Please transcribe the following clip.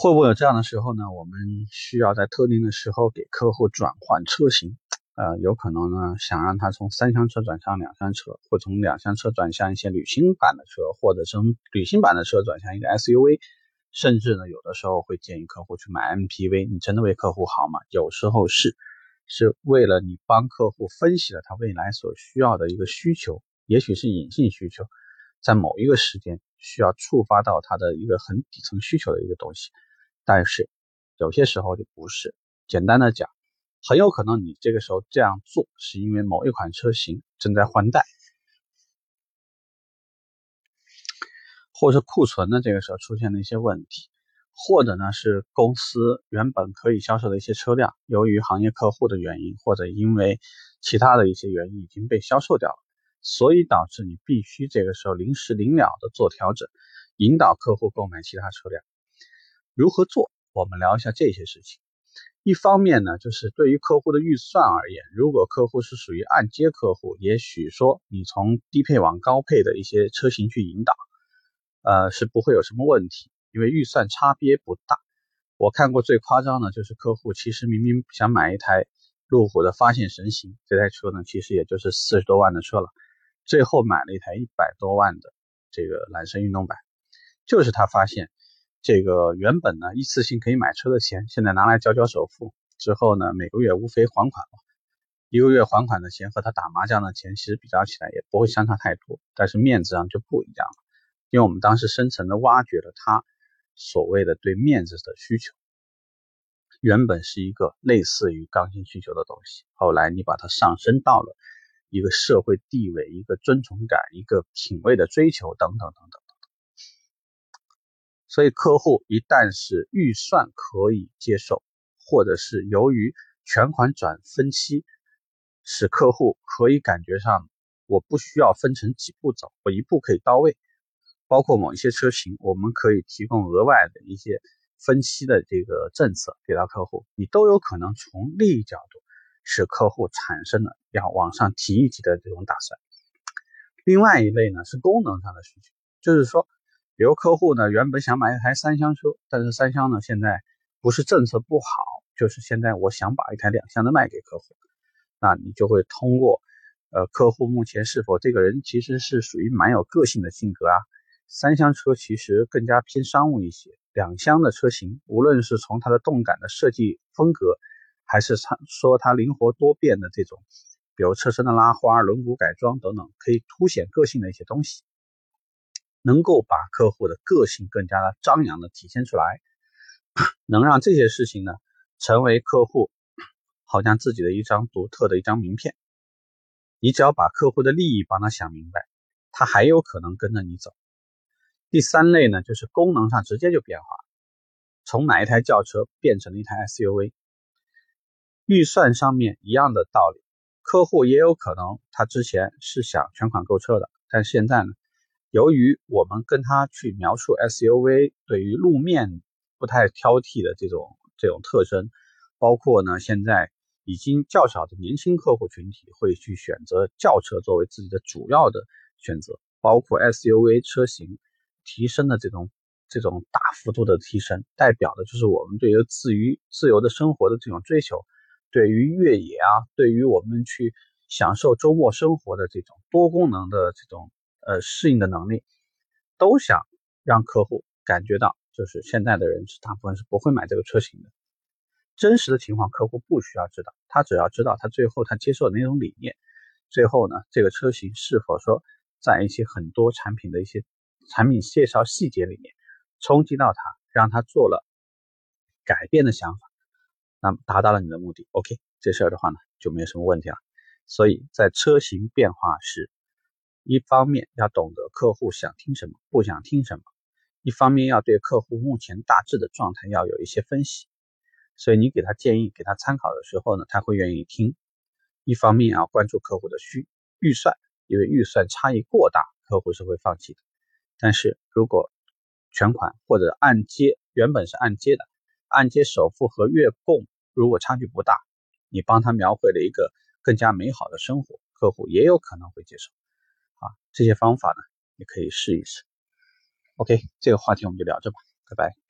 会不会有这样的时候呢？我们需要在特定的时候给客户转换车型，呃，有可能呢想让他从三厢车转向两厢车，或从两厢车转向一些旅行版的车，或者从旅行版的车转向一个 SUV，甚至呢有的时候会建议客户去买 MPV。你真的为客户好吗？有时候是，是为了你帮客户分析了他未来所需要的一个需求，也许是隐性需求，在某一个时间需要触发到他的一个很底层需求的一个东西。但是有些时候就不是。简单的讲，很有可能你这个时候这样做，是因为某一款车型正在换代，或者是库存的这个时候出现了一些问题，或者呢是公司原本可以销售的一些车辆，由于行业客户的原因，或者因为其他的一些原因已经被销售掉了，所以导致你必须这个时候临时临了的做调整，引导客户购买其他车辆。如何做？我们聊一下这些事情。一方面呢，就是对于客户的预算而言，如果客户是属于按揭客户，也许说你从低配往高配的一些车型去引导，呃，是不会有什么问题，因为预算差别不大。我看过最夸张的，就是客户其实明明想买一台路虎的发现神行，这台车呢，其实也就是四十多万的车了，最后买了一台一百多万的这个揽胜运动版，就是他发现。这个原本呢一次性可以买车的钱，现在拿来交交首付之后呢，每个月无非还款嘛，一个月还款的钱和他打麻将的钱其实比较起来也不会相差太多，但是面子上就不一样了，因为我们当时深层的挖掘了他所谓的对面子的需求，原本是一个类似于刚性需求的东西，后来你把它上升到了一个社会地位、一个尊崇感、一个品味的追求等等等等。所以，客户一旦是预算可以接受，或者是由于全款转分期，使客户可以感觉上我不需要分成几步走，我一步可以到位。包括某一些车型，我们可以提供额外的一些分期的这个政策给到客户，你都有可能从利益角度使客户产生了要往上提一级的这种打算。另外一类呢是功能上的需求，就是说。比如客户呢，原本想买一台三厢车，但是三厢呢现在不是政策不好，就是现在我想把一台两厢的卖给客户，那你就会通过，呃，客户目前是否这个人其实是属于蛮有个性的性格啊？三厢车其实更加偏商务一些，两厢的车型，无论是从它的动感的设计风格，还是它说它灵活多变的这种，比如车身的拉花、轮毂改装等等，可以凸显个性的一些东西。能够把客户的个性更加的张扬的体现出来，能让这些事情呢成为客户好像自己的一张独特的一张名片。你只要把客户的利益帮他想明白，他还有可能跟着你走。第三类呢，就是功能上直接就变化，从哪一台轿车变成了一台 SUV。预算上面一样的道理，客户也有可能他之前是想全款购车的，但现在呢？由于我们跟他去描述 SUV 对于路面不太挑剔的这种这种特征，包括呢现在已经较少的年轻客户群体会去选择轿车作为自己的主要的选择，包括 SUV 车型提升的这种这种大幅度的提升，代表的就是我们对于自于自由的生活的这种追求，对于越野啊，对于我们去享受周末生活的这种多功能的这种。呃，适应的能力都想让客户感觉到，就是现在的人是大部分是不会买这个车型的。真实的情况，客户不需要知道，他只要知道他最后他接受的那种理念。最后呢，这个车型是否说在一些很多产品的一些产品介绍细节里面冲击到他，让他做了改变的想法，那么达到了你的目的，OK，这事儿的话呢就没有什么问题了。所以在车型变化时。一方面要懂得客户想听什么，不想听什么；一方面要对客户目前大致的状态要有一些分析。所以你给他建议、给他参考的时候呢，他会愿意听。一方面要关注客户的需预算，因为预算差异过大，客户是会放弃的。但是如果全款或者按揭，原本是按揭的，按揭首付和月供如果差距不大，你帮他描绘了一个更加美好的生活，客户也有可能会接受。啊，这些方法呢，也可以试一试。OK，这个话题我们就聊着吧，拜拜。